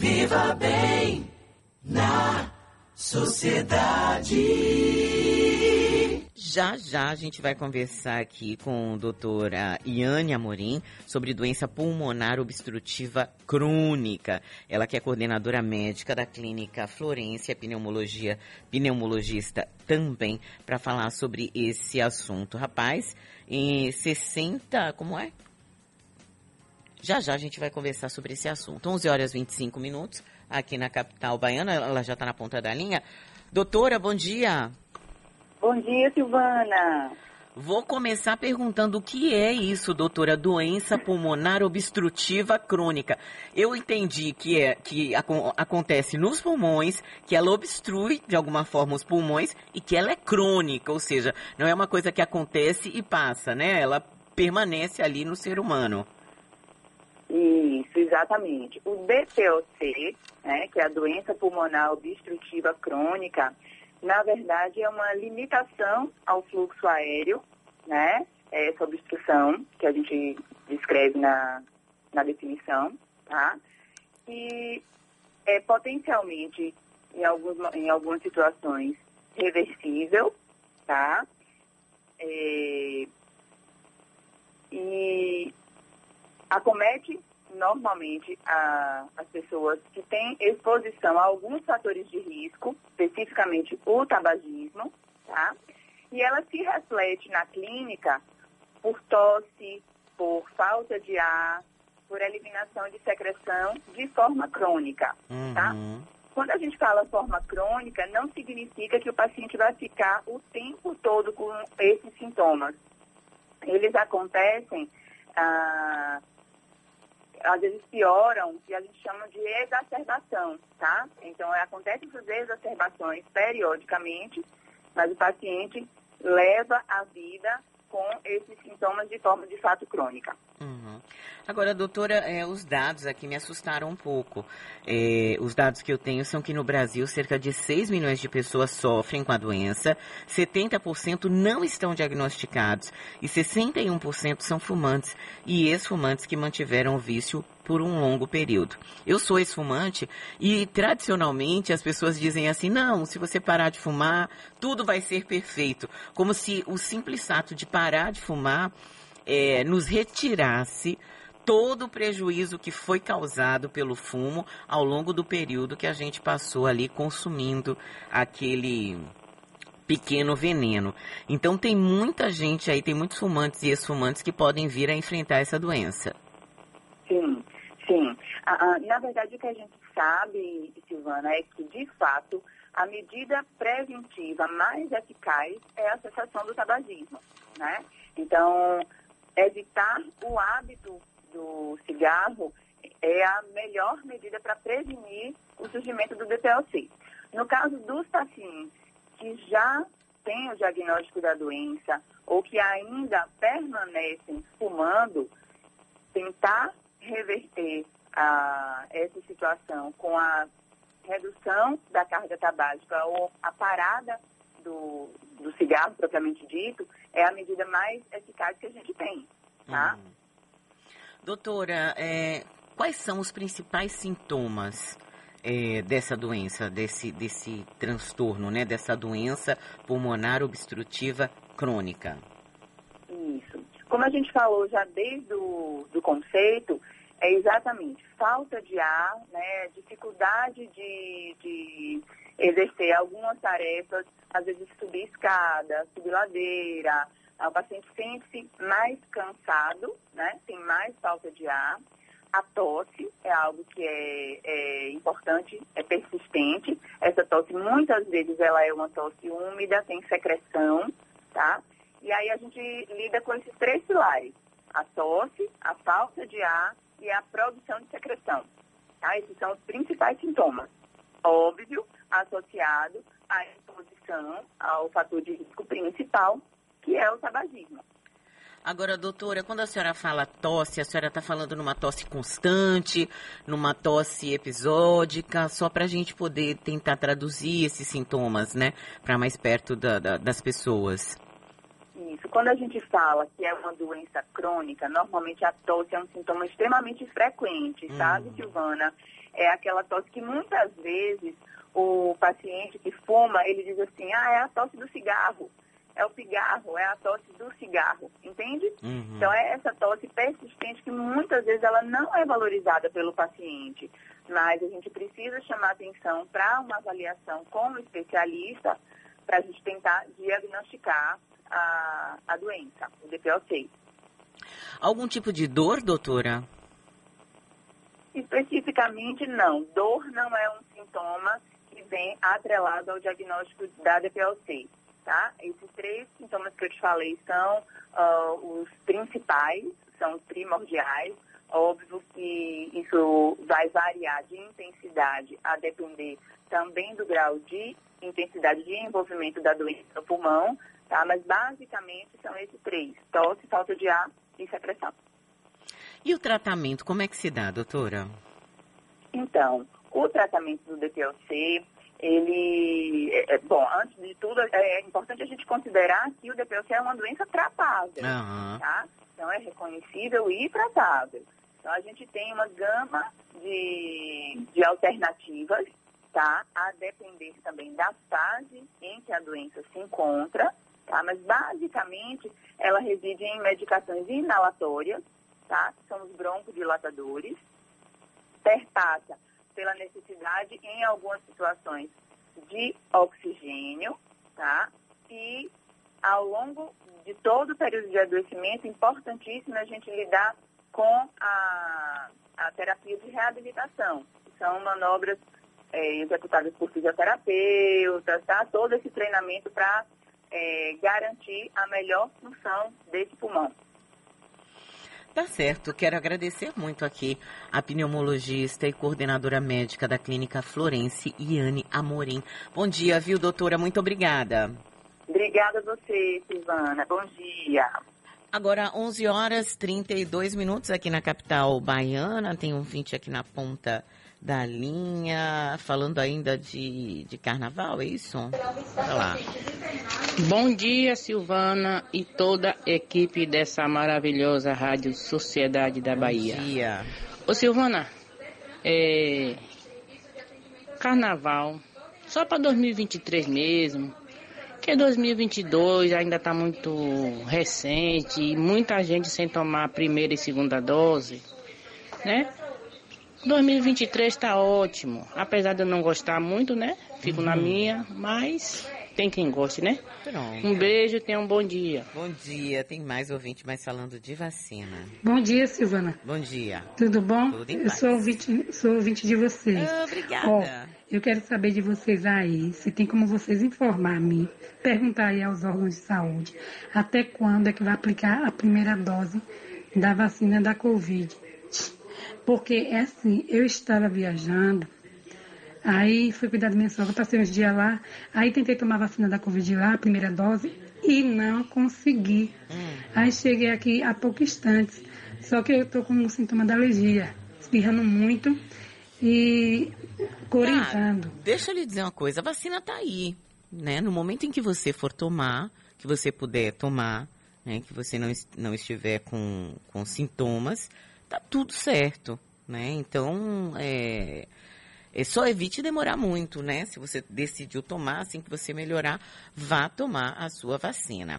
Viva bem na sociedade. Já já a gente vai conversar aqui com a doutora Iane Amorim sobre doença pulmonar obstrutiva crônica. Ela que é coordenadora médica da clínica Florência, pneumologia, pneumologista também, para falar sobre esse assunto. Rapaz, em 60, como é? Já já a gente vai conversar sobre esse assunto. 11 horas e 25 minutos, aqui na capital baiana, ela já está na ponta da linha. Doutora, bom dia. Bom dia, Silvana. Vou começar perguntando o que é isso, doutora, doença pulmonar obstrutiva crônica. Eu entendi que é que ac acontece nos pulmões, que ela obstrui de alguma forma os pulmões e que ela é crônica, ou seja, não é uma coisa que acontece e passa, né? Ela permanece ali no ser humano. Isso, exatamente. O DPOC, né, que é a doença pulmonar obstrutiva crônica, na verdade, é uma limitação ao fluxo aéreo, né? É essa obstrução que a gente descreve na, na definição, tá? E é potencialmente, em, alguns, em algumas situações, reversível, tá? É, e acomete normalmente a, as pessoas que têm exposição a alguns fatores de risco, especificamente o tabagismo, tá? E ela se reflete na clínica por tosse, por falta de ar, por eliminação de secreção de forma crônica, tá? Uhum. Quando a gente fala forma crônica, não significa que o paciente vai ficar o tempo todo com esses sintomas. Eles acontecem ah, às vezes pioram e a gente chama de exacerbação, tá? Então, é, acontece essas exacerbações periodicamente, mas o paciente leva a vida com esses sintomas de forma de fato crônica. Uhum. Agora, doutora, é, os dados aqui me assustaram um pouco. É, os dados que eu tenho são que no Brasil cerca de 6 milhões de pessoas sofrem com a doença, 70% não estão diagnosticados e 61% são fumantes e ex-fumantes que mantiveram o vício por um longo período. Eu sou ex-fumante e tradicionalmente as pessoas dizem assim: não, se você parar de fumar, tudo vai ser perfeito. Como se o simples ato de parar de fumar é, nos retirasse todo o prejuízo que foi causado pelo fumo ao longo do período que a gente passou ali consumindo aquele pequeno veneno. Então tem muita gente aí, tem muitos fumantes e ex-fumantes que podem vir a enfrentar essa doença. Sim, sim. Ah, ah, na verdade, o que a gente sabe, Silvana, é que, de fato, a medida preventiva mais eficaz é a cessação do tabagismo, né? Então, evitar o hábito do cigarro é a melhor medida para prevenir o surgimento do DPLC. No caso dos pacientes que já têm o diagnóstico da doença ou que ainda permanecem fumando, tentar reverter a, essa situação com a redução da carga tabágica ou a parada do, do cigarro propriamente dito é a medida mais eficaz que a gente tem, tá? Hum. Doutora, é, quais são os principais sintomas é, dessa doença, desse, desse transtorno, né? Dessa doença pulmonar obstrutiva crônica? Isso. Como a gente falou já desde o do conceito, é exatamente falta de ar, né? Dificuldade de, de exercer algumas tarefas, às vezes subir escada, subir ladeira, o paciente sente-se mais cansado, né? Tem mais falta de ar. A tosse é algo que é, é, importante, é persistente. Essa tosse, muitas vezes, ela é uma tosse úmida, tem secreção, tá? E aí a gente lida com esses três pilares. A tosse, a falta de ar e a produção de secreção. Tá? Esses são os principais sintomas. Óbvio, associado à exposição ao fator de risco principal, que é o tabagismo. Agora, doutora, quando a senhora fala tosse, a senhora está falando numa tosse constante, numa tosse episódica, só para a gente poder tentar traduzir esses sintomas, né, para mais perto da, da, das pessoas. Isso. Quando a gente fala que é uma doença crônica, normalmente a tosse é um sintoma extremamente frequente, sabe, Silvana? É aquela tosse que muitas vezes o paciente que fuma, ele diz assim, ah, é a tosse do cigarro, é o pigarro, é a tosse do cigarro, entende? Uhum. Então é essa tosse persistente que muitas vezes ela não é valorizada pelo paciente, mas a gente precisa chamar atenção para uma avaliação com o especialista para a gente tentar diagnosticar a, a doença, o DPOC. Algum tipo de dor, doutora? Especificamente, não. Dor não é um sintoma que vem atrelado ao diagnóstico da DPLC, tá? Esses três sintomas que eu te falei são uh, os principais, são os primordiais. Óbvio que isso vai variar de intensidade a depender também do grau de intensidade de envolvimento da doença no pulmão, tá? Mas basicamente são esses três: tosse, falta de ar e secreção. E o tratamento, como é que se dá, doutora? Então, o tratamento do DPLC, ele, é, é, bom, antes de tudo, é importante a gente considerar que o DPLC é uma doença tratável, Aham. tá? Então, é reconhecível e tratável. Então, a gente tem uma gama de, de alternativas, tá? A depender também da fase em que a doença se encontra, tá? Mas, basicamente, ela reside em medicações inalatórias, tá? Que são os broncodilatadores, perpassa pela necessidade, em algumas situações, de oxigênio, tá? E ao longo de todo o período de adoecimento, importantíssimo a gente lidar com a, a terapia de reabilitação, que são manobras é, executadas por fisioterapeutas, tá? Todo esse treinamento para é, garantir a melhor função desse pulmão. Tá certo, quero agradecer muito aqui a pneumologista e coordenadora médica da Clínica Florence, Iane Amorim. Bom dia, viu, doutora? Muito obrigada. Obrigada a você, Silvana. Bom dia. Agora, 11 horas 32 minutos aqui na capital baiana. Tem um 20 aqui na ponta da linha, falando ainda de, de carnaval, é isso? Olha lá. Bom dia, Silvana e toda a equipe dessa maravilhosa Rádio Sociedade da Bahia. Bom dia. Ô, Silvana, é... Carnaval, só para 2023 mesmo, que 2022 ainda está muito recente e muita gente sem tomar a primeira e segunda dose, né? 2023 está ótimo, apesar de eu não gostar muito, né? Fico na minha, mas tem quem goste, né? Pronto. Um beijo, tenha um bom dia. Bom dia. Tem mais ouvinte, mas falando de vacina. Bom dia, Silvana. Bom dia. Tudo bom? Tudo em eu paz. sou ouvinte, sou ouvinte de vocês. Obrigada. Eu quero saber de vocês aí, se tem como vocês informar a mim, perguntar aí aos órgãos de saúde, até quando é que vai aplicar a primeira dose da vacina da Covid. Porque é assim, eu estava viajando, aí fui cuidar da minha sogra, passei uns dias lá, aí tentei tomar a vacina da Covid lá, a primeira dose, e não consegui. Aí cheguei aqui há pouco instantes, só que eu tô com um sintoma da alergia, espirrando muito e corizando. Deixa eu lhe dizer uma coisa, a vacina tá aí, né? No momento em que você for tomar, que você puder tomar, né? Que você não, não estiver com, com sintomas, tá tudo certo, né? Então, é, é só evite demorar muito, né? Se você decidiu tomar, assim que você melhorar, vá tomar a sua vacina.